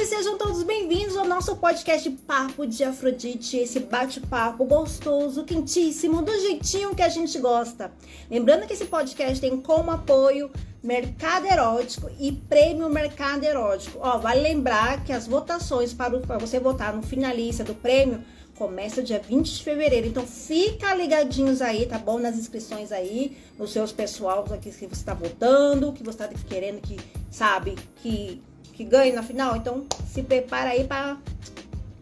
Oi, sejam todos bem-vindos ao nosso podcast Papo de Afrodite, esse bate-papo gostoso, quentíssimo, do jeitinho que a gente gosta. Lembrando que esse podcast tem como apoio Mercado Erótico e Prêmio Mercado Erótico. Ó, vale lembrar que as votações para, para você votar no finalista do prêmio começa dia 20 de fevereiro. Então fica ligadinhos aí, tá bom? Nas inscrições aí, nos seus pessoal aqui que você está votando, que você está querendo que, sabe, que que ganhe na final. Então se prepara aí para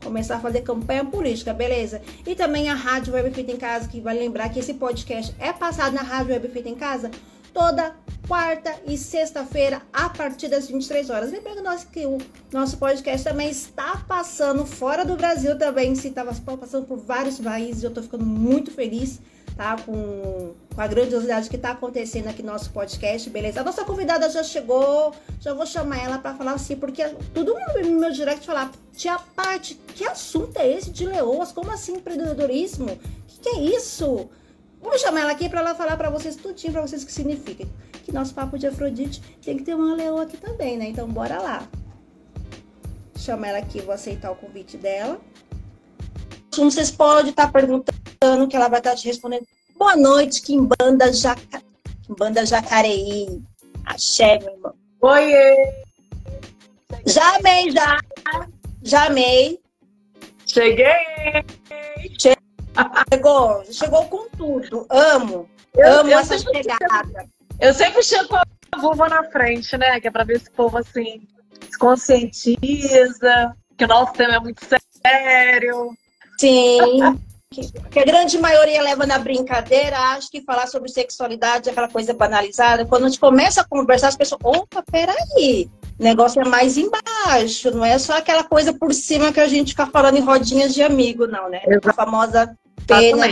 começar a fazer campanha política, beleza? E também a Rádio Web Feita em Casa, que vai lembrar que esse podcast é passado na Rádio Web Feita em Casa toda quarta e sexta-feira a partir das 23 horas. Lembrando que o nosso podcast também está passando fora do Brasil também, se estava passando por vários países, eu estou ficando muito feliz tá? Com, com a grandiosidade que está acontecendo aqui no nosso podcast, beleza? A nossa convidada já chegou, já vou chamar ela para falar assim, porque todo mundo no meu direct falar, tia Paty, que assunto é esse de leoas? Como assim empreendedorismo? O que, que é isso? Vamos chamar ela aqui para ela falar para vocês tudinho, para vocês o que significa. Que nosso papo de Afrodite tem que ter uma leoa aqui também, né? Então bora lá. Chama ela aqui, vou aceitar o convite dela. Vocês podem estar tá perguntando que ela vai estar te respondendo. Boa noite, Kimbanda, Jaca... Kimbanda Jacareí. Axé, meu irmão. Oiê! Já amei, já. Já amei. Cheguei! Chegou, chegou com tudo. Amo. Eu, amo eu essa chegada. Eu sempre chego com a vulva na frente, né? Que é pra ver se o povo assim se conscientiza, que o nosso tema é muito sério. Sim. que a grande maioria leva na brincadeira, acho que falar sobre sexualidade é aquela coisa banalizada. Quando a gente começa a conversar, as pessoas, opa, peraí, o negócio é mais embaixo, não é só aquela coisa por cima que a gente fica falando em rodinhas de amigo, não, né? A famosa pena.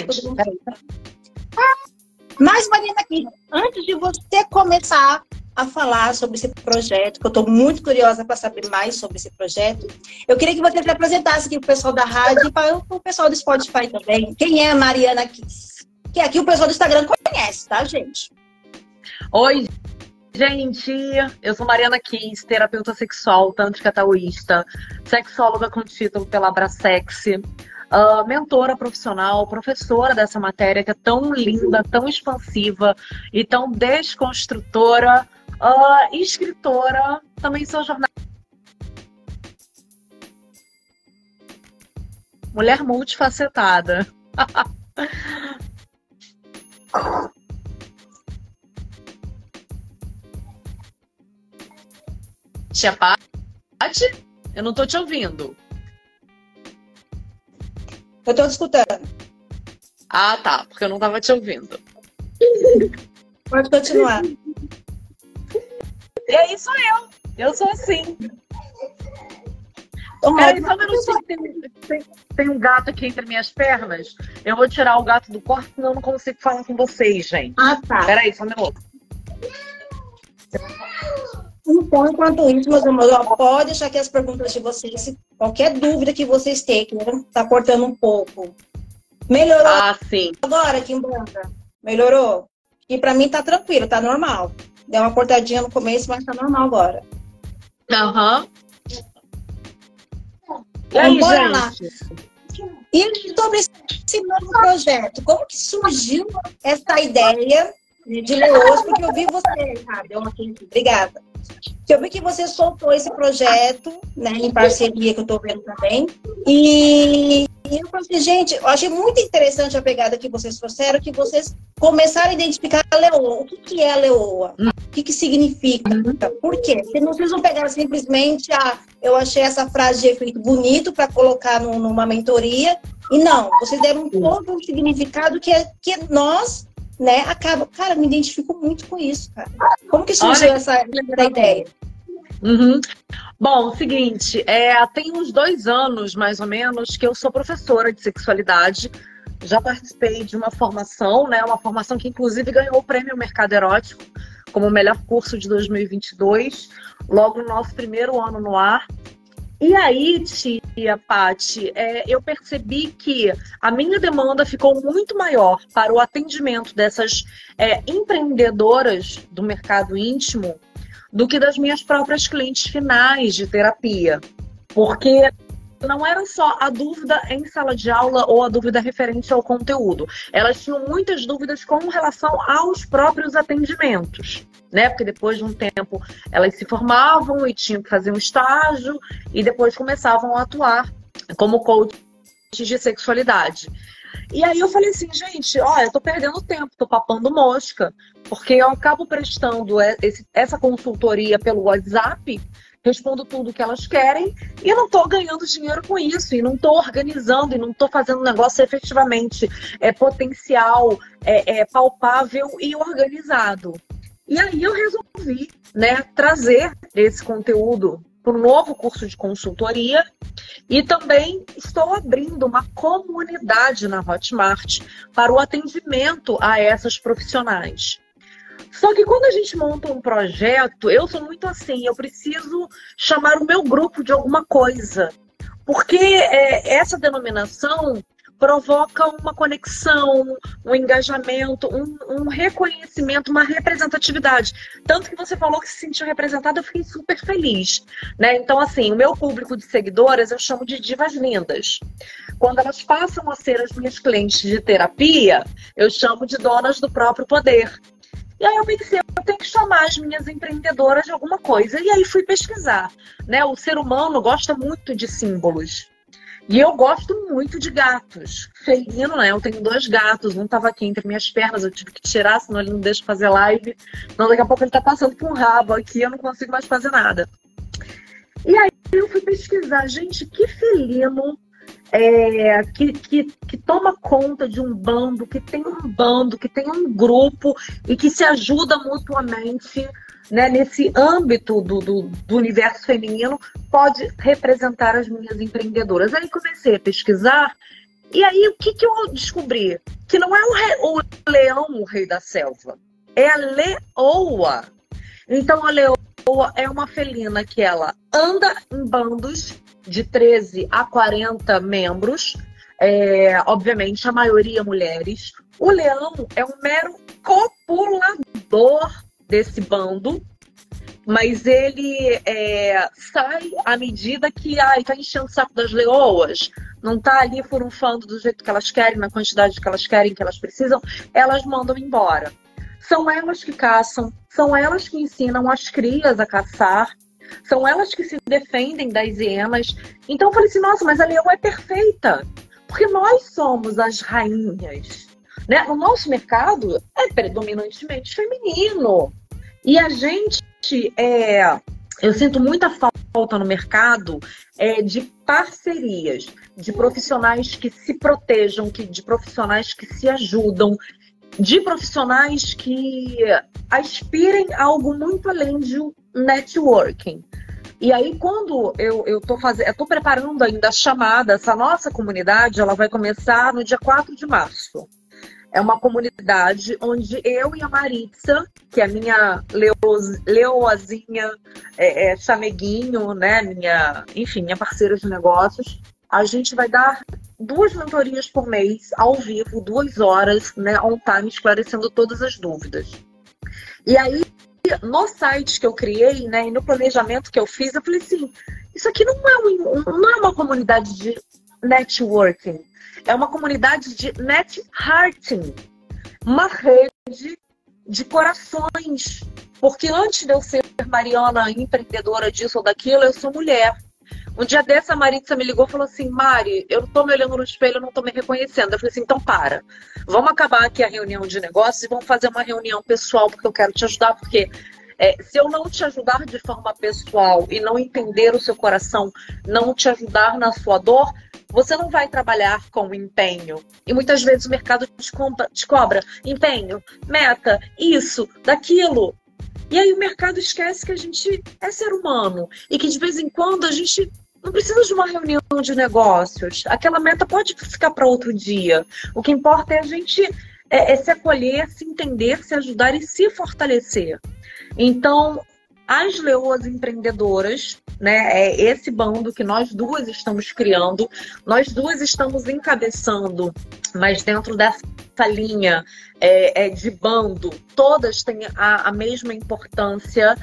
Mas, Marina, aqui, antes de você começar a falar sobre esse projeto, que eu estou muito curiosa para saber mais sobre esse projeto. Eu queria que você se apresentasse aqui para o pessoal da rádio e para o pessoal do Spotify também. Quem é a Mariana Kiss? Que aqui o pessoal do Instagram conhece, tá, gente? Oi, gente. Eu sou Mariana Kiss, terapeuta sexual, tântrica taoísta, sexóloga com título pela Abrasex. Uh, mentora profissional, professora dessa matéria que é tão linda, tão expansiva e tão desconstrutora Uh, escritora, também sou jornalista. Mulher multifacetada. Tia Paty? Eu não tô te ouvindo. Eu tô escutando. Ah, tá, porque eu não tava te ouvindo. Pode continuar. E aí sou eu. Eu sou assim. Peraí, só um minutinho. Tem, tem, tem, um gato aqui entre minhas pernas. Eu vou tirar o gato do quarto, senão eu não consigo falar com vocês, gente. Ah, tá. Peraí, só um minuto. Então, enquanto isso, meus amores, pode deixar aqui as perguntas de vocês. Qualquer dúvida que vocês tenham, tá cortando um pouco. Melhorou? Ah, sim. Agora, Kimbanda? Melhorou? E pra mim tá tranquilo, tá normal. Deu uma cortadinha no começo, mas tá normal agora. Aham. Uhum. E aí, então, bora lá. E sobre esse novo projeto, como que surgiu essa ideia de Leoas? Porque eu vi você, sabe? Obrigada. Eu vi que você soltou esse projeto, né, em parceria que eu estou vendo também. E, e eu falei gente, eu achei muito interessante a pegada que vocês trouxeram, que vocês começaram a identificar a leoa. O que, que é a leoa? O que, que significa? Por quê? Porque vocês não pegaram simplesmente a. Eu achei essa frase de efeito bonito para colocar numa mentoria. E não, vocês deram todo um significado que é que nós né, acaba. Cara, me identifico muito com isso, cara. Como que surgiu Olha, essa, essa ideia? Uhum. Bom, seguinte, é, tem uns dois anos, mais ou menos, que eu sou professora de sexualidade. Já participei de uma formação, né? Uma formação que inclusive ganhou o prêmio Mercado Erótico como melhor curso de 2022, logo no nosso primeiro ano no ar. E aí, tia Pati, é, eu percebi que a minha demanda ficou muito maior para o atendimento dessas é, empreendedoras do mercado íntimo do que das minhas próprias clientes finais de terapia. Porque não era só a dúvida em sala de aula ou a dúvida referente ao conteúdo. Elas tinham muitas dúvidas com relação aos próprios atendimentos, né? Porque depois de um tempo elas se formavam e tinham que fazer um estágio e depois começavam a atuar como coach de sexualidade. E aí eu falei assim, gente, olha, eu tô perdendo tempo, tô papando mosca, porque eu acabo prestando essa consultoria pelo WhatsApp respondo tudo que elas querem e não estou ganhando dinheiro com isso, e não estou organizando, e não estou fazendo um negócio efetivamente é, potencial, é, é, palpável e organizado. E aí eu resolvi né, trazer esse conteúdo para um novo curso de consultoria e também estou abrindo uma comunidade na Hotmart para o atendimento a essas profissionais. Só que quando a gente monta um projeto, eu sou muito assim, eu preciso chamar o meu grupo de alguma coisa. Porque é, essa denominação provoca uma conexão, um engajamento, um, um, reconhecimento, uma representatividade. Tanto que você falou que se sentiu representada, eu fiquei super feliz. Né? Então, assim, o meu público de seguidoras eu chamo de divas lindas. Quando elas passam a ser as minhas clientes de terapia, eu chamo de donas do próprio poder. E aí eu pensei, eu tenho que chamar as minhas empreendedoras de alguma coisa. E aí fui pesquisar. Né? O ser humano gosta muito de símbolos. E eu gosto muito de gatos. Felino, né? Eu tenho dois gatos, um estava aqui entre minhas pernas, eu tive que tirar, senão ele não deixa fazer live. Não, daqui a pouco ele está passando com um rabo aqui, eu não consigo mais fazer nada. E aí eu fui pesquisar, gente, que felino é, que, que, que toma conta de um bando, que tem um bando, que tem um grupo e que se ajuda mutuamente né, nesse âmbito do, do, do, universo feminino, pode representar as minhas empreendedoras. Aí comecei a pesquisar, e aí o que, que eu descobri? Que não é o, rei, o leão o rei da selva, é a leoa. Então a leoa é uma felina que ela anda em bandos de 13 a 40 membros, é, obviamente a maioria mulheres. O leão é um mero copulador desse bando, mas ele é, sai à medida que ai, tá enchendo o saco das leoas, não tá ali furunfando do jeito que elas querem, na quantidade que elas querem, que elas precisam, elas mandam embora. São elas que caçam, são elas que ensinam as crias a caçar, são elas que se defendem das hienas. Então eu falei assim, nossa, mas a leoa é perfeita. Porque nós somos as rainhas. Né? O nosso mercado é predominantemente feminino. E a gente é. Eu sinto muita falta no mercado é, de parcerias, de profissionais que se protejam, que, de profissionais que se ajudam, de profissionais que aspirem a algo muito além de um networking. E aí, quando eu, tô fazendo, tô preparando ainda a chamada, essa nossa comunidade, ela vai começar no dia 4 de março. É uma comunidade onde eu e a Maritza, que é a minha leoz, leoazinha, é, é, chameguinho, né? Minha, enfim, minha parceira de negócios, a gente vai dar duas mentorias por mês, ao vivo, duas horas, né, on time, esclarecendo todas as dúvidas. E aí, no site que eu criei, né, e no planejamento que eu fiz, eu falei assim, isso aqui não é, um, não é uma comunidade de networking, é uma comunidade de net hearting, uma rede de corações. Porque antes de eu ser Mariana, empreendedora disso ou daquilo, eu sou mulher. Um dia dessa, a Maritza me ligou e falou assim: Mari, eu não tô me olhando no espelho, eu não tô me reconhecendo. Eu falei assim: então para. Vamos acabar aqui a reunião de negócios e vamos fazer uma reunião pessoal, porque eu quero te ajudar. Porque é, se eu não te ajudar de forma pessoal e não entender o seu coração, não te ajudar na sua dor, você não vai trabalhar com empenho. E muitas vezes o mercado te, compra, te cobra empenho, meta, isso, daquilo. E aí o mercado esquece que a gente é ser humano e que de vez em quando a gente não precisa de uma reunião de negócios. Aquela meta pode ficar para outro dia. O que importa é a gente é, é se acolher, se entender, se ajudar e se fortalecer. Então, as leoas empreendedoras, né? É esse bando que nós duas estamos criando, nós duas estamos encabeçando, mas dentro dessa linha é, é de bando, todas têm a, a mesma importância,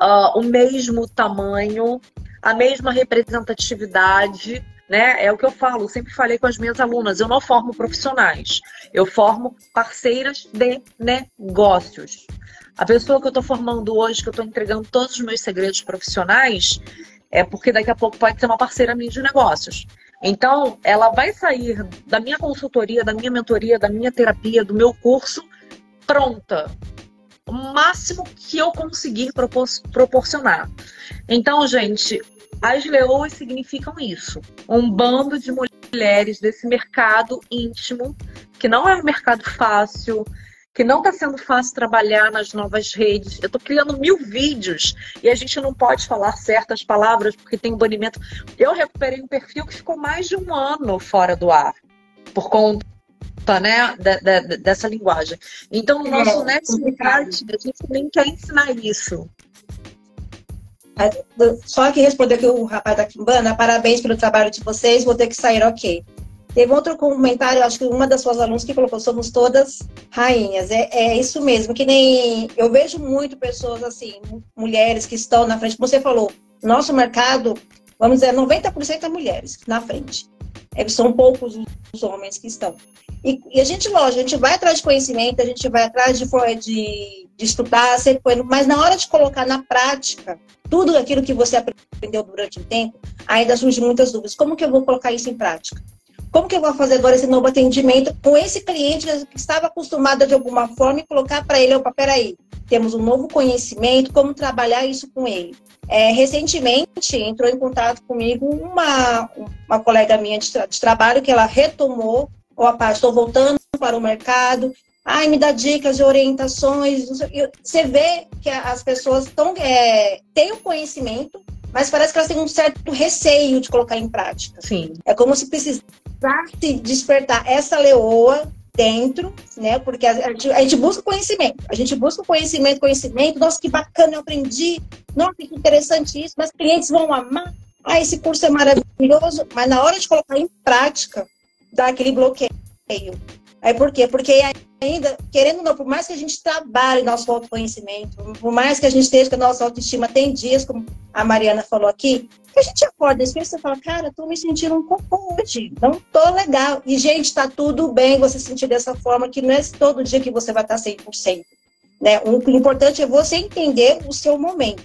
uh, o mesmo tamanho, a mesma representatividade, né? É o que eu falo, sempre falei com as minhas alunas, eu não formo profissionais, eu formo parceiras de negócios. A pessoa que eu estou formando hoje, que eu estou entregando todos os meus segredos profissionais, é porque daqui a pouco pode ser uma parceira minha de negócios. Então, ela vai sair da minha consultoria, da minha mentoria, da minha terapia, do meu curso, pronta. O máximo que eu conseguir propor proporcionar. Então, gente, as leoas significam isso. Um bando de mulheres desse mercado íntimo, que não é um mercado fácil, que não está sendo fácil trabalhar nas novas redes. Eu estou criando mil vídeos e a gente não pode falar certas palavras porque tem um banimento. Eu recuperei um perfil que ficou mais de um ano fora do ar por conta né, de, de, dessa linguagem. Então, no nosso é, Netflix, a gente também quer ensinar isso. Só que responder aqui o rapaz da Kimbana, parabéns pelo trabalho de vocês, vou ter que sair, ok. Teve outro comentário, acho que uma das suas alunas que colocou, somos todas rainhas. É, é isso mesmo, que nem eu vejo muito pessoas assim, mulheres que estão na frente. Você falou, nosso mercado, vamos dizer, 90% é mulheres na frente. É, são poucos os homens que estão. E, e, a gente, lógico, a gente vai atrás de conhecimento, a gente vai atrás de, de, de estudar, mas na hora de colocar na prática tudo aquilo que você aprendeu durante o tempo, ainda surgem muitas dúvidas. Como que eu vou colocar isso em prática? Como que eu vou fazer agora esse novo atendimento com esse cliente que estava acostumado de alguma forma e colocar para ele, opa, peraí, temos um novo conhecimento, como trabalhar isso com ele. É, recentemente entrou em contato comigo uma, uma colega minha de, tra de trabalho que ela retomou, opa, estou voltando para o mercado, ai, me dá dicas e orientações. Você vê que as pessoas tão, é, têm o conhecimento, mas parece que elas têm um certo receio de colocar em prática. Sim. É como se precisasse despertar essa leoa dentro, né? Porque a gente, a gente, busca conhecimento, a gente busca conhecimento, conhecimento. Nossa, que bacana, eu aprendi. Nossa, que interessante isso. Mas clientes vão amar. Ah, esse curso é maravilhoso. Mas na hora de colocar em prática, dá aquele bloqueio. Aí por quê? Porque ainda, querendo ou não, por mais que a gente trabalhe nosso autoconhecimento, por mais que a gente esteja com a nossa autoestima, tem dias, como a Mariana falou aqui, que a gente acorda e você fala, cara, tô me sentindo um pouco hoje, não tô legal. E, gente, tá tudo bem você sentir dessa forma, que não é todo dia que você vai estar 100%. Né? O importante é você entender o seu momento.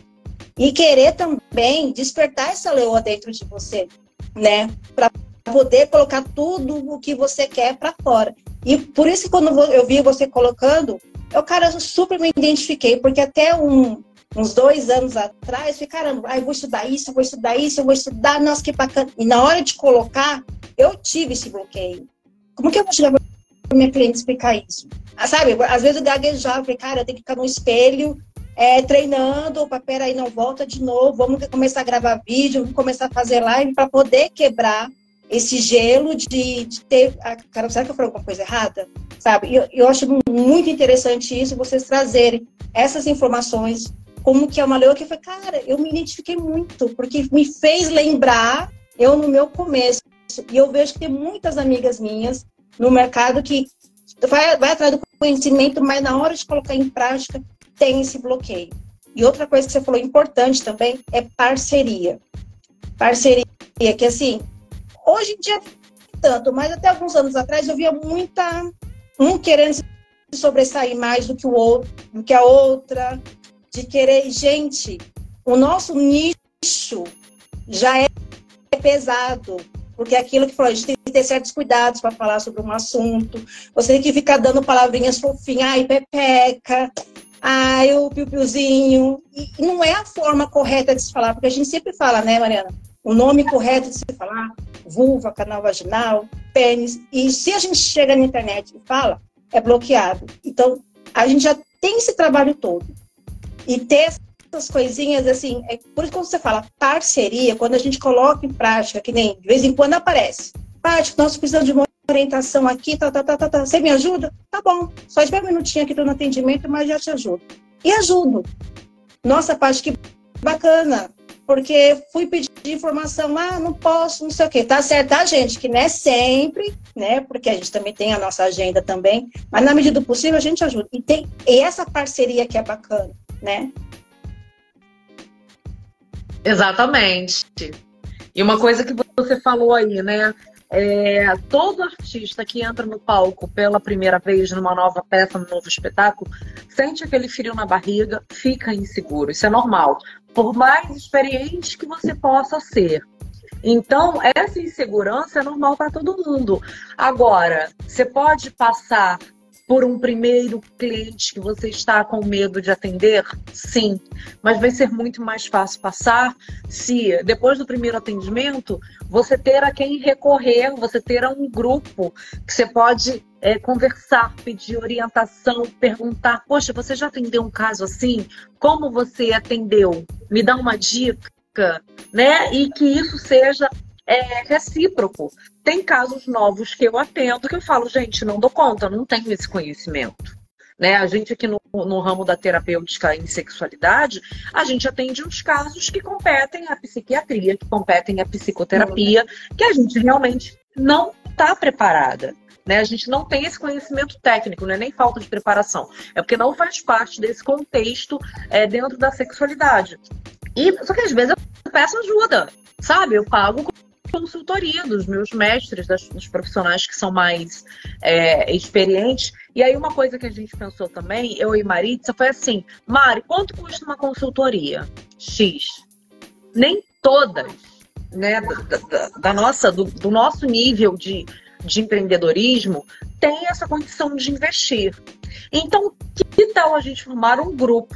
E querer também despertar essa leoa dentro de você, né? Para poder colocar tudo o que você quer para fora. E por isso, quando eu vi você colocando, eu, cara, super me identifiquei, porque até um, uns dois anos atrás, falei, caramba, ah, eu vou estudar isso, eu vou estudar isso, eu vou estudar, nossa, que bacana. E na hora de colocar, eu tive esse bloqueio. Como que eu vou chegar para minha cliente explicar isso? Ah, sabe, às vezes eu gaguejava, falei, cara, eu tenho que ficar no espelho, é, treinando, opa, peraí, não, volta de novo, vamos começar a gravar vídeo, vamos começar a fazer live para poder quebrar esse gelo de, de ter. Ah, cara, será que eu falei alguma coisa errada? Sabe? Eu, eu acho muito interessante isso, vocês trazerem essas informações, como que é uma leoa que foi, cara, eu me identifiquei muito, porque me fez lembrar eu no meu começo. E eu vejo que tem muitas amigas minhas no mercado que vai, vai atrás do conhecimento, mas na hora de colocar em prática tem esse bloqueio. E outra coisa que você falou importante também é parceria. Parceria, que assim, Hoje em dia, tanto, mas até alguns anos atrás eu via muita. Um querendo se sobressair mais do que o outro, do que a outra, de querer. Gente, o nosso nicho já é pesado. Porque aquilo que falou, a gente tem que ter certos cuidados para falar sobre um assunto. Você tem que ficar dando palavrinhas fofinhas, ai, pepeca, ai, o piu-piuzinho. E não é a forma correta de se falar, porque a gente sempre fala, né, Mariana? O nome correto de se falar vulva, canal vaginal, pênis. E se a gente chega na internet e fala, é bloqueado. Então, a gente já tem esse trabalho todo. E ter essas coisinhas, assim, é por isso quando você fala parceria, quando a gente coloca em prática, que nem de vez em quando aparece, Paty, nós precisamos de uma orientação aqui, tá, tá, tá, tá, tá. Você me ajuda? Tá bom. Só espera um minutinho aqui no atendimento, mas já te ajudo. E ajudo. Nossa, Paty, que bacana porque fui pedir informação, ah, não posso, não sei o quê. Tá certo, tá, gente? Que não é sempre, né? Porque a gente também tem a nossa agenda também, mas na medida do possível a gente ajuda. E tem e essa parceria que é bacana, né? Exatamente. E uma coisa que você falou aí, né? É, todo artista que entra no palco pela primeira vez numa nova peça, num novo espetáculo, sente aquele frio na barriga, fica inseguro. Isso é normal. Por mais experiente que você possa ser. Então, essa insegurança é normal para todo mundo. Agora, você pode passar por um primeiro cliente que você está com medo de atender? Sim, mas vai ser muito mais fácil passar se depois do primeiro atendimento você ter a quem recorrer, você ter um grupo que você pode é, conversar, pedir orientação, perguntar: Poxa, você já atendeu um caso assim? Como você atendeu? Me dá uma dica. Né? E que isso seja é recíproco. Tem casos novos que eu atendo que eu falo, gente, não dou conta, não tenho esse conhecimento. Né? A gente aqui no, no ramo da terapêutica em sexualidade, a gente atende uns casos que competem à psiquiatria, que competem à psicoterapia, que a gente realmente não está preparada. Né? A gente não tem esse conhecimento técnico, não é nem falta de preparação. É porque não faz parte desse contexto é, dentro da sexualidade. E, só que às vezes eu peço ajuda, sabe? Eu pago consultoria dos meus mestres, das, dos profissionais que são mais é, experientes. E aí, uma coisa que a gente pensou também, eu e Maritza, foi assim: Mari, quanto custa uma consultoria? X. Nem todas, né, da, da, da nossa, do, do nosso nível de, de empreendedorismo tem essa condição de investir. Então, que tal a gente formar um grupo,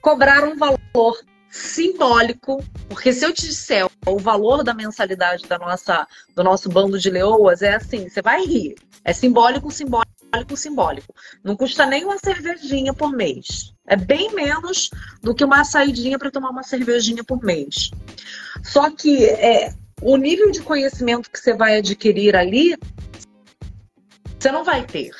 cobrar um valor simbólico, porque se eu te disser o valor da mensalidade da nossa, do nosso bando de leoas, é assim, você vai rir. É simbólico, simbólico, simbólico. Não custa nem uma cervejinha por mês. É bem menos do que uma saidinha para tomar uma cervejinha por mês. Só que é, o nível de conhecimento que você vai adquirir ali, você não vai ter.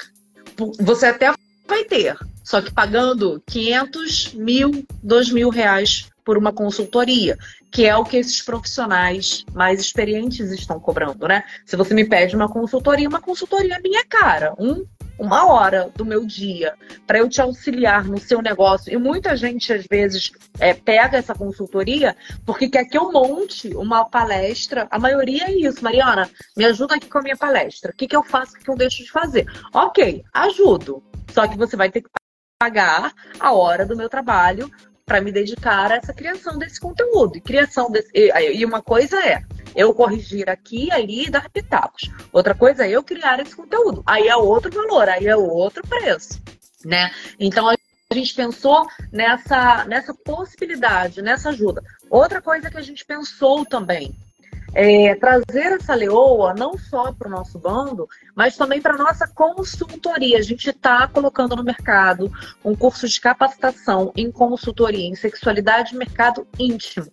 Você até vai ter, só que pagando 500 mil, 2 mil reais por uma consultoria, que é o que esses profissionais mais experientes estão cobrando, né? Se você me pede uma consultoria, uma consultoria é minha cara, um uma hora do meu dia para eu te auxiliar no seu negócio. E muita gente, às vezes, é, pega essa consultoria porque quer que eu monte uma palestra. A maioria é isso, Mariana, me ajuda aqui com a minha palestra. O que, que eu faço, o que eu deixo de fazer? Ok, ajudo. Só que você vai ter que pagar a hora do meu trabalho para me dedicar a essa criação desse conteúdo. E criação desse, e uma coisa é eu corrigir aqui, ali e dar pitacos. Outra coisa é eu criar esse conteúdo. Aí é outro valor, aí é outro preço, né? Então a gente pensou nessa nessa possibilidade, nessa ajuda. Outra coisa que a gente pensou também é, trazer essa leoa não só para o nosso bando, mas também para a nossa consultoria. A gente está colocando no mercado um curso de capacitação em consultoria em sexualidade e mercado íntimo.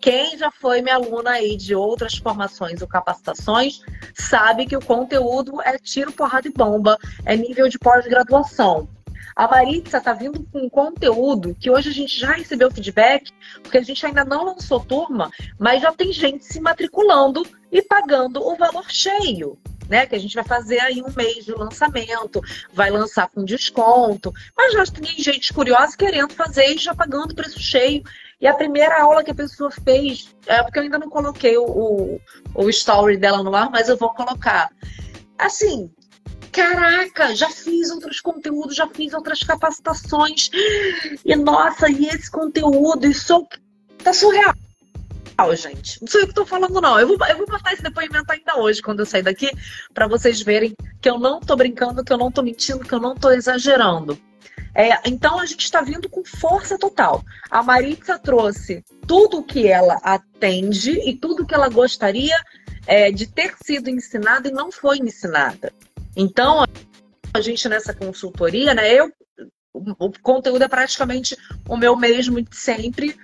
Quem já foi minha aluna aí de outras formações ou capacitações sabe que o conteúdo é tiro, porrada e bomba, é nível de pós-graduação. A Maritza está vindo com um conteúdo que hoje a gente já recebeu feedback, porque a gente ainda não lançou turma, mas já tem gente se matriculando e pagando o valor cheio. Né, que a gente vai fazer aí um mês de lançamento, vai lançar com desconto, mas já tem gente curiosa querendo fazer e já pagando preço cheio. E a primeira aula que a pessoa fez, é porque eu ainda não coloquei o, o, o story dela no ar, mas eu vou colocar. Assim, caraca, já fiz outros conteúdos, já fiz outras capacitações. E nossa, e esse conteúdo, isso tá surreal. Gente, não sei o que tô falando, não. Eu vou, eu vou botar esse depoimento ainda hoje, quando eu sair daqui, para vocês verem que eu não tô brincando, que eu não tô mentindo, que eu não tô exagerando. É, então a gente está vindo com força total. A Maritza trouxe tudo o que ela atende e tudo que ela gostaria é, de ter sido ensinada e não foi ensinada. Então, a gente nessa consultoria, né, eu o conteúdo é praticamente o meu mesmo de sempre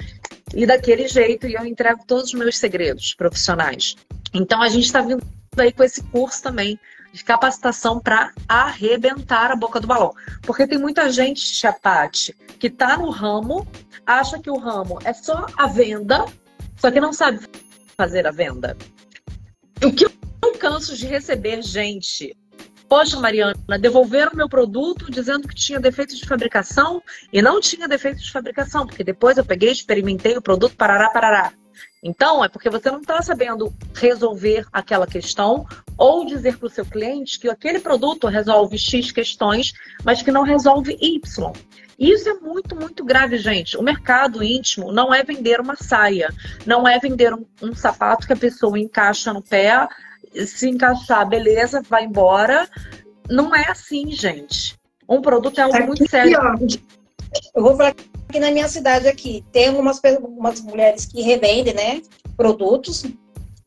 e daquele jeito, e eu entrego todos os meus segredos profissionais. Então, a gente está vindo aí com esse curso também de capacitação para arrebentar a boca do balão. Porque tem muita gente, Chapate, que está no ramo, acha que o ramo é só a venda, só que não sabe fazer a venda. O que eu canso de receber gente Poxa, Mariana, devolveram meu produto dizendo que tinha defeito de fabricação e não tinha defeito de fabricação, porque depois eu peguei, experimentei o produto, parará, parará. Então, é porque você não está sabendo resolver aquela questão ou dizer para o seu cliente que aquele produto resolve X questões, mas que não resolve Y. Isso é muito, muito grave, gente. O mercado íntimo não é vender uma saia, não é vender um, um sapato que a pessoa encaixa no pé, se encaixar, beleza, vai embora. Não é assim, gente. Um produto é algo aqui, muito sério. Eu vou falar aqui na minha cidade aqui. Tem algumas, algumas mulheres que revendem, né? Produtos.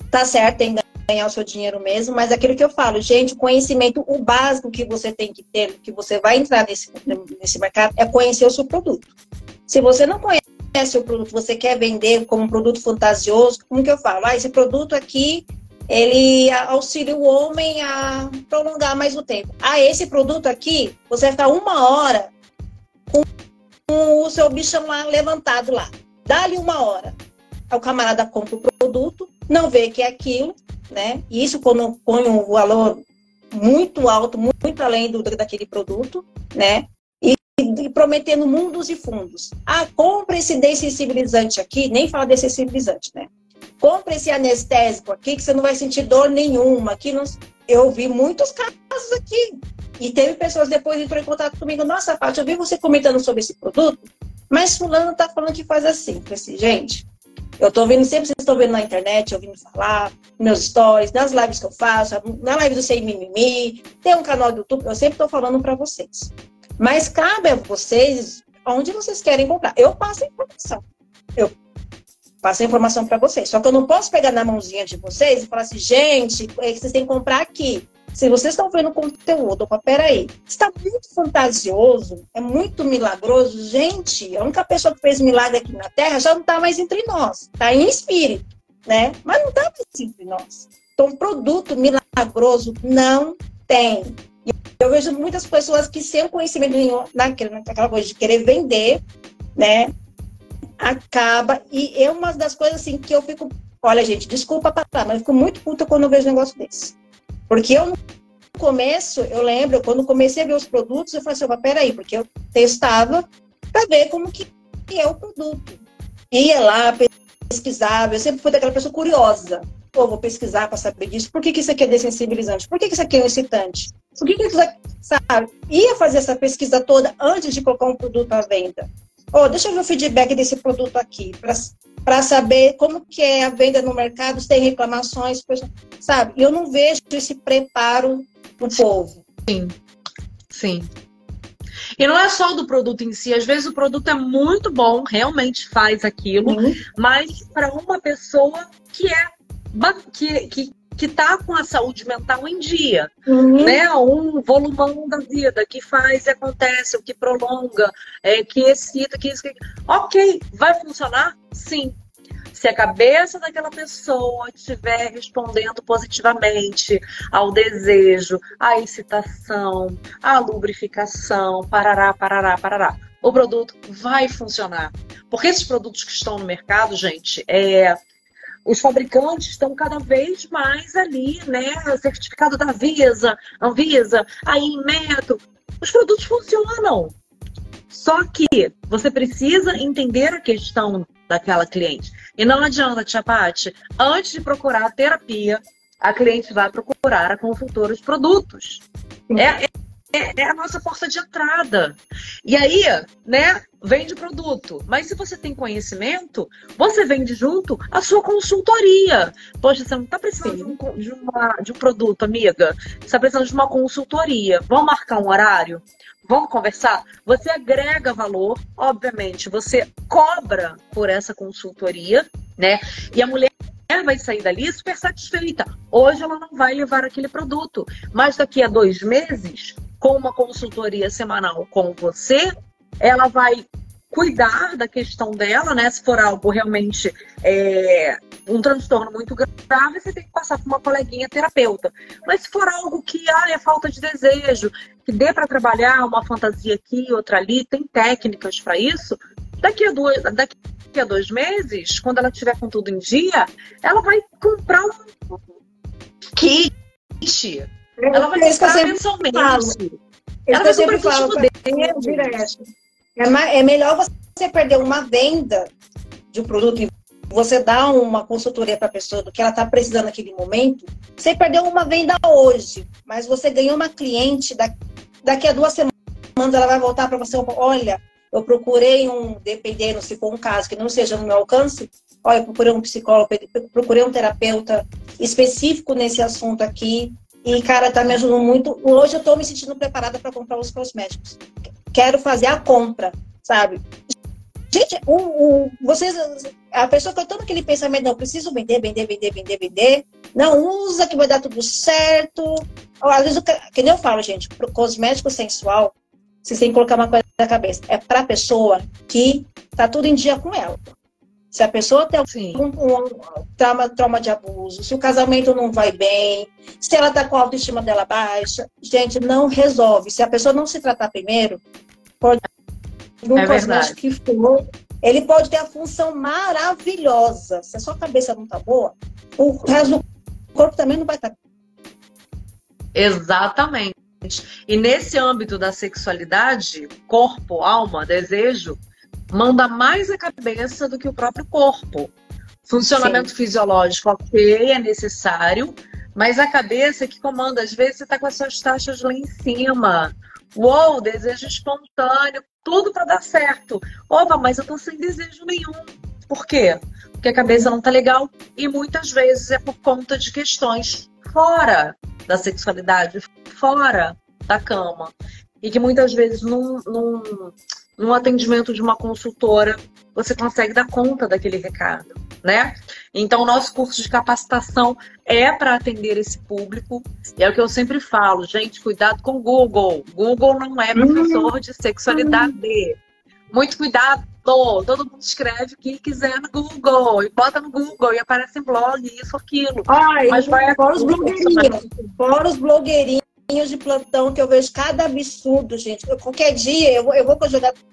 Tá certo, tem ganhar o seu dinheiro mesmo, mas aquilo que eu falo, gente, o conhecimento, o básico que você tem que ter, que você vai entrar nesse, nesse mercado, é conhecer o seu produto. Se você não conhece o produto, você quer vender como um produto fantasioso, como que eu falo? Ah, esse produto aqui, ele auxilia o homem a prolongar mais o tempo. Ah, esse produto aqui, você vai ficar uma hora com, o seu bichão lá levantado lá. Dá-lhe uma hora. O camarada compra o produto, não vê que é aquilo, né? E isso quando põe um valor muito alto, muito além do, daquele produto, né? E, e prometendo mundos e fundos. Ah, compre esse dessensibilizante aqui, nem fala dessensibilizante, né? Compre esse anestésico aqui que você não vai sentir dor nenhuma. Aqui não... Eu vi muitos casos aqui. E teve pessoas depois entrou em contato comigo. Nossa, Paty, eu vi você comentando sobre esse produto, mas fulano tá falando que faz assim. Eu assim, gente, eu tô vendo, sempre vocês estão vendo na internet, ouvindo falar, meus stories, nas lives que eu faço, na live do Sem Mimimi, tem um canal do YouTube, eu sempre estou falando para vocês. Mas cabe a vocês onde vocês querem comprar. Eu passo a informação. Eu passo a informação para vocês. Só que eu não posso pegar na mãozinha de vocês e falar assim, gente, é que vocês têm que comprar aqui. Se vocês estão vendo conteúdo, opa, peraí, está muito fantasioso, é muito milagroso. Gente, a única pessoa que fez milagre aqui na Terra já não está mais entre nós, está em espírito, né? Mas não está mais entre nós. Então, produto milagroso não tem. Eu vejo muitas pessoas que sem conhecimento nenhum naquela coisa de querer vender, né? Acaba. E é uma das coisas assim que eu fico. Olha, gente, desculpa parar, mas eu fico muito puta quando eu vejo um negócio desse. Porque eu, no começo, eu lembro, quando comecei a ver os produtos, eu falei assim, peraí, porque eu testava para ver como que é o produto. Ia lá, pesquisava, eu sempre fui daquela pessoa curiosa. Pô, vou pesquisar para saber disso. Por que, que isso aqui é dessensibilizante? Por que, que isso aqui é um excitante? Por que, que isso aqui, sabe? Ia fazer essa pesquisa toda antes de colocar um produto à venda. Oh, deixa eu ver o feedback desse produto aqui, para saber como que é a venda no mercado, se tem reclamações, sabe? Eu não vejo esse preparo do povo. Sim, sim. E não é só do produto em si, às vezes o produto é muito bom, realmente faz aquilo, uhum. mas para uma pessoa que é que, que, que tá com a saúde mental em dia, uhum. né? Um volumão da vida que faz e acontece, o que prolonga, é, que excita, que, que... Ok, vai funcionar? Sim. Se a cabeça daquela pessoa estiver respondendo positivamente ao desejo, à excitação, à lubrificação, parará, parará, parará, o produto vai funcionar. Porque esses produtos que estão no mercado, gente, é, os fabricantes estão cada vez mais ali, né? Certificado da Visa, Anvisa, aí Metro. Os produtos funcionam. Só que você precisa entender a questão daquela cliente. E não adianta, Tia antes de procurar a terapia, a cliente vai procurar a consultora de produtos. É, é, é, a nossa porta de entrada. E aí, né, vende produto. Mas se você tem conhecimento, você vende junto a sua consultoria. Poxa, você não está precisando de um, de, uma, de um produto, amiga. Você está precisando de uma consultoria. Vamos marcar um horário? Vamos conversar? Você agrega valor, obviamente, você cobra por essa consultoria, né? E a mulher vai sair dali super satisfeita. Hoje ela não vai levar aquele produto, mas daqui a dois meses com uma consultoria semanal com você, ela vai cuidar da questão dela, né? Se for algo realmente é, um transtorno muito grave, você tem que passar por uma coleguinha terapeuta. Mas se for algo que ah, é falta de desejo, que dê para trabalhar uma fantasia aqui, outra ali, tem técnicas para isso. Daqui a, duas, daqui a dois meses, quando ela tiver com tudo em dia, ela vai comprar um kit Ela vai comprar mensalmente. Ela vai comprar falo, direto. É, é melhor você perder uma venda de um produto e você dar uma consultoria para a pessoa do que ela está precisando naquele momento, você perdeu uma venda hoje, mas você ganhou uma cliente, daqui a duas semanas ela vai voltar para você, olha, eu procurei um, dependendo se for um caso que não seja no meu alcance, olha, eu procurei um psicólogo, procurei um terapeuta específico nesse assunto aqui, e, cara, tá me ajudando muito. Hoje eu tô me sentindo preparada para comprar os cosméticos. Quero fazer a compra, sabe? Gente, o, o, vocês, a pessoa que todo aquele pensamento, não, preciso vender, vender, vender, vender, vender. Não, usa que vai dar tudo certo. Às vezes, que nem eu falo, gente, pro cosmético sensual, vocês têm que colocar uma coisa na cabeça. É pra pessoa que tá tudo em dia com ela. Se a pessoa tem um, um, trauma, trauma de abuso, se o casamento não vai bem, se ela tá com a autoestima dela baixa, gente, não resolve. Se a pessoa não se tratar primeiro, pode um é cosmético que for, ele pode ter a função maravilhosa. Se a sua cabeça não tá boa, o resto do corpo também não vai estar. Tá. Exatamente. E nesse âmbito da sexualidade, corpo, alma, desejo, manda mais a cabeça do que o próprio corpo. Funcionamento Sim. fisiológico, ok, é necessário, mas a cabeça é que comanda. Às vezes você está com as suas taxas lá em cima. Uou, desejo espontâneo, tudo para dar certo. Opa, mas eu tô sem desejo nenhum. Por quê? Porque a cabeça não tá legal e muitas vezes é por conta de questões fora da sexualidade, fora da cama. E que muitas vezes num, num, num atendimento de uma consultora você consegue dar conta daquele recado, né? Então, o nosso curso de capacitação é para atender esse público. E é o que eu sempre falo, gente, cuidado com o Google. Google não é professor de sexualidade. Muito cuidado. Todo mundo escreve o que quiser no Google e bota no Google e aparece em blog, isso, aquilo. Ai, Mas vai fora os blogueirinhos. Fora os blogueirinhos de plantão que eu vejo cada absurdo, gente. Eu, qualquer dia eu, eu vou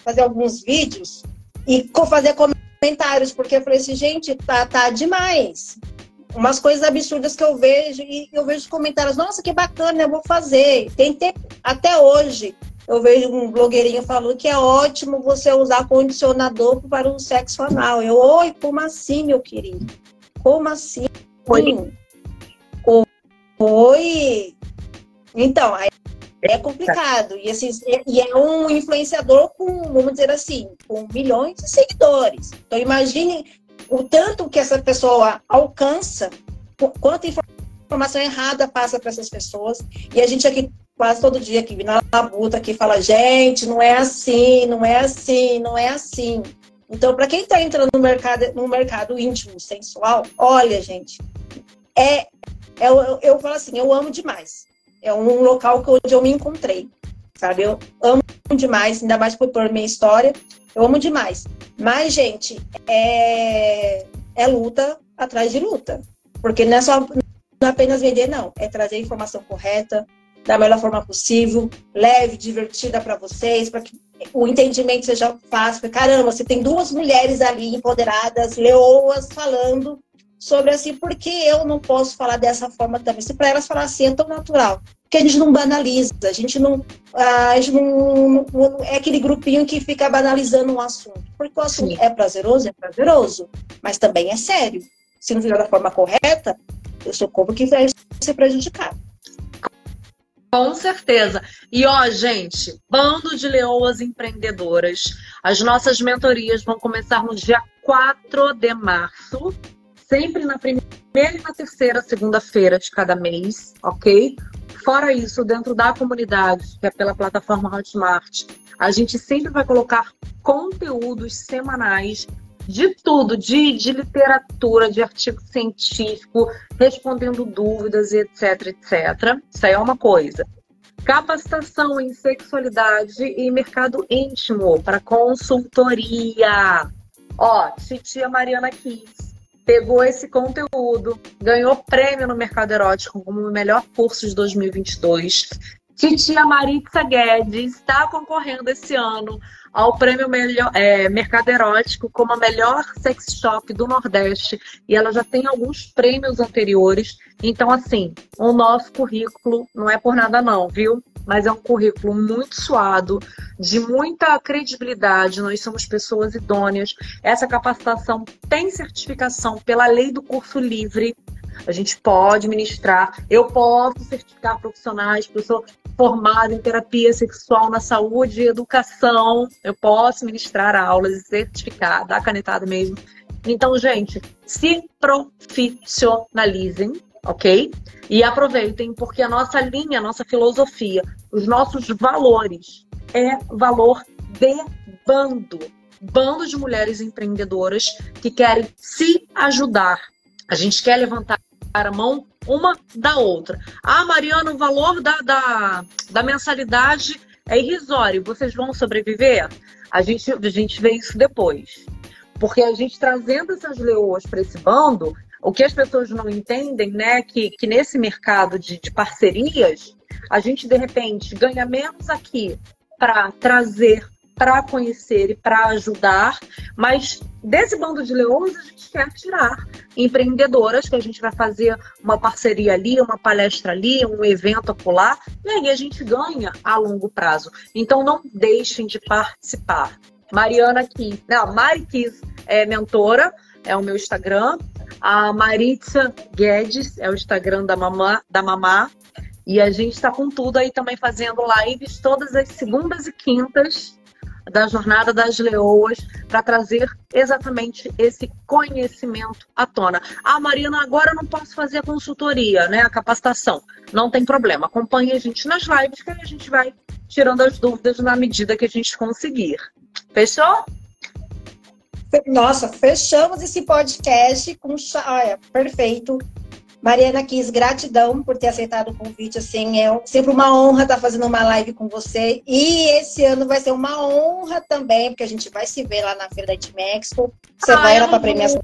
fazer alguns vídeos e fazer comentários, porque eu falei assim, gente, tá, tá demais. Umas coisas absurdas que eu vejo e eu vejo comentários, nossa, que bacana, eu vou fazer. Tem tempo, até hoje, eu vejo um blogueirinho falando que é ótimo você usar condicionador para o sexo anal. Eu, oi, como assim, meu querido? Como assim? Oi. Oi. Então, aí é complicado. E, assim, e é um influenciador com, vamos dizer assim, com milhões de seguidores. Então, imagine o tanto que essa pessoa alcança, quanta informação errada passa para essas pessoas. E a gente aqui, quase todo dia, aqui na labuta, aqui fala, gente, não é assim, não é assim, não é assim. Então, para quem está entrando no mercado, no mercado íntimo, sensual, olha, gente, é, é eu, eu falo assim, eu amo demais é um local onde eu me encontrei, sabe? Eu amo demais, ainda mais por, por minha história, eu amo demais. Mas, gente, é, é luta atrás de luta. Porque não é só não é apenas vender, não. É trazer a informação correta, da melhor forma possível, leve, divertida para vocês, para que o entendimento seja fácil. Caramba, você tem duas mulheres ali empoderadas, leoas, falando sobre assim, por que eu não posso falar dessa forma também? Se para elas falar assim é tão natural. Porque a gente não banaliza, a gente não, a gente não, não é aquele grupinho que fica banalizando um assunto. Porque o assunto Sim. é prazeroso, é prazeroso, mas também é sério. Se não fizer da forma correta, eu sou como que vai ser prejudicado. Com certeza. E ó, gente, bando de leoas empreendedoras. As nossas mentorias vão começar no dia 4 de março sempre na primeira e na terceira segunda-feira de cada mês, ok? Fora isso, dentro da comunidade, que é pela plataforma Hotmart, a gente sempre vai colocar conteúdos semanais de tudo, de, de literatura, de artigo científico, respondendo dúvidas, etc, etc. Isso aí é uma coisa. Capacitação em sexualidade e mercado íntimo para consultoria. Ó, titia Mariana Kiss pegou esse conteúdo, ganhou prêmio no mercado erótico como o melhor curso de 2022. Titia Maritza Guedes está concorrendo esse ano ao prêmio melhor, é, Mercado Erótico como a melhor sex shop do Nordeste. E ela já tem alguns prêmios anteriores. Então, assim, o nosso currículo não é por nada, não, viu? Mas é um currículo muito suado, de muita credibilidade. Nós somos pessoas idôneas. Essa capacitação tem certificação pela lei do curso livre. A gente pode ministrar, eu posso certificar profissionais, pessoa formada em terapia sexual na saúde e educação, eu posso ministrar aulas e certificar, dar canetada mesmo. Então, gente, se profissionalizem, ok? E aproveitem, porque a nossa linha, a nossa filosofia, os nossos valores é valor de bando. Bando de mulheres empreendedoras que querem se ajudar. A gente quer levantar a mão uma da outra. Ah, Mariana, o valor da, da, da mensalidade é irrisório. Vocês vão sobreviver? A gente, a gente vê isso depois. Porque a gente trazendo essas leoas para esse bando, o que as pessoas não entendem, né, que, que nesse mercado de, de parcerias, a gente de repente ganha menos aqui para trazer para conhecer e para ajudar, mas desse bando de leões a gente quer tirar empreendedoras, que a gente vai fazer uma parceria ali, uma palestra ali, um evento acolá, e aí a gente ganha a longo prazo. Então não deixem de participar. Mariana Kiss, não, Mari Kiss é mentora, é o meu Instagram. A Maritza Guedes é o Instagram da Mamá, da Mamá. E a gente está com tudo aí também fazendo lives todas as segundas e quintas da Jornada das Leoas para trazer exatamente esse conhecimento à tona. Ah, Marina, agora eu não posso fazer a consultoria, né? A capacitação. Não tem problema. Acompanhe a gente nas lives que a gente vai tirando as dúvidas na medida que a gente conseguir. Fechou? Nossa, fechamos esse podcast com. Olha, perfeito. Mariana Kiss, gratidão por ter aceitado o convite. Assim, é sempre uma honra estar fazendo uma live com você. E esse ano vai ser uma honra também, porque a gente vai se ver lá na Feira da Expo. Você ah, vai lá para a premiação.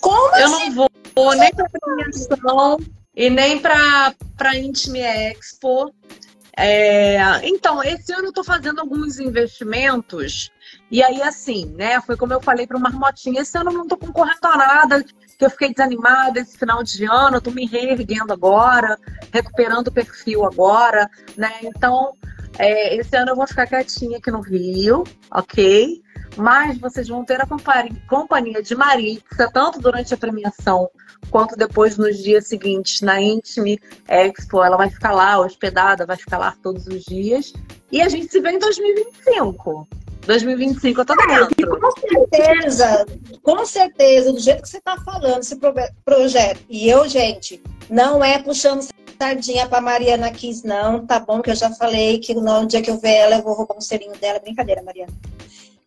Como Eu assim? não vou nem para premiação e nem para a Intime Expo. É, então, esse ano eu estou fazendo alguns investimentos. E aí, assim, né? Foi como eu falei para o Marmotinha, esse ano eu não estou concorrendo a nada que eu fiquei desanimada esse final de ano, eu tô me reerguendo agora, recuperando o perfil agora, né? Então, é, esse ano eu vou ficar quietinha aqui no Rio, ok? Mas vocês vão ter a companhia de Maritza, tanto durante a premiação quanto depois nos dias seguintes na Intime Expo. Ela vai ficar lá hospedada, vai ficar lá todos os dias. E a gente se vê em 2025. 2025 eu tô dentro. Com certeza, com certeza, do jeito que você tá falando, esse projeto. E eu, gente, não é puxando sardinha pra Mariana Kiss, não, tá bom? Que eu já falei que no dia que eu ver ela, eu vou roubar um selinho dela. Brincadeira, Mariana.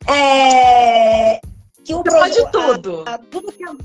É. Que o projeto. Pode tudo. A, a, tudo que eu.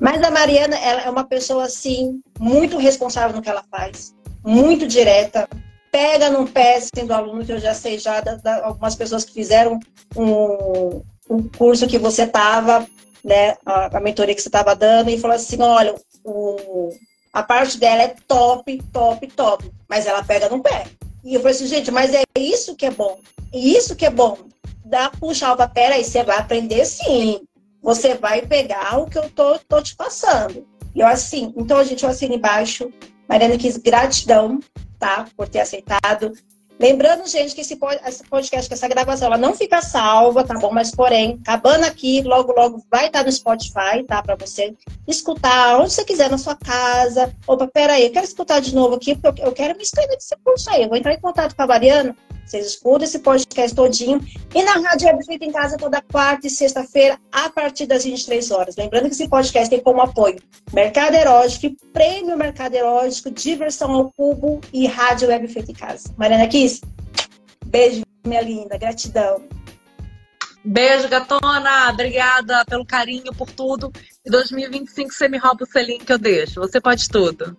Mas a Mariana, ela é uma pessoa, assim, muito responsável no que ela faz, muito direta, pega no pé assim, do aluno, que eu já sei já da, da, algumas pessoas que fizeram um, um curso que você estava, né, a, a mentoria que você estava dando, e falou assim, olha, o, a parte dela é top, top, top, mas ela pega no pé. E eu falei assim, gente, mas é isso que é bom, isso que é bom. Dá, puxar o papel, aí você vai aprender sim. Você vai pegar o que eu tô, tô te passando. E eu assim, então a gente, eu assino embaixo. Mariana quis gratidão tá? Por ter aceitado. Lembrando, gente, que esse podcast, que essa gravação, ela não fica salva, tá bom? Mas, porém, acabando aqui, logo, logo vai estar no Spotify, tá? Para você escutar onde você quiser, na sua casa. Opa, peraí, eu quero escutar de novo aqui, porque eu quero me inscrever nesse curso aí. Eu vou entrar em contato com a Mariana vocês escutam esse podcast todinho. E na Rádio Web Feita em Casa toda quarta e sexta-feira, a partir das 23 horas. Lembrando que esse podcast tem como apoio Mercado Erótico, Prêmio Mercado Erótico, Diversão ao Cubo e Rádio Web Feita em Casa. Mariana Kiss, beijo, minha linda. Gratidão. Beijo, gatona. Obrigada pelo carinho, por tudo. Em 2025 você me rouba o selinho que eu deixo. Você pode tudo.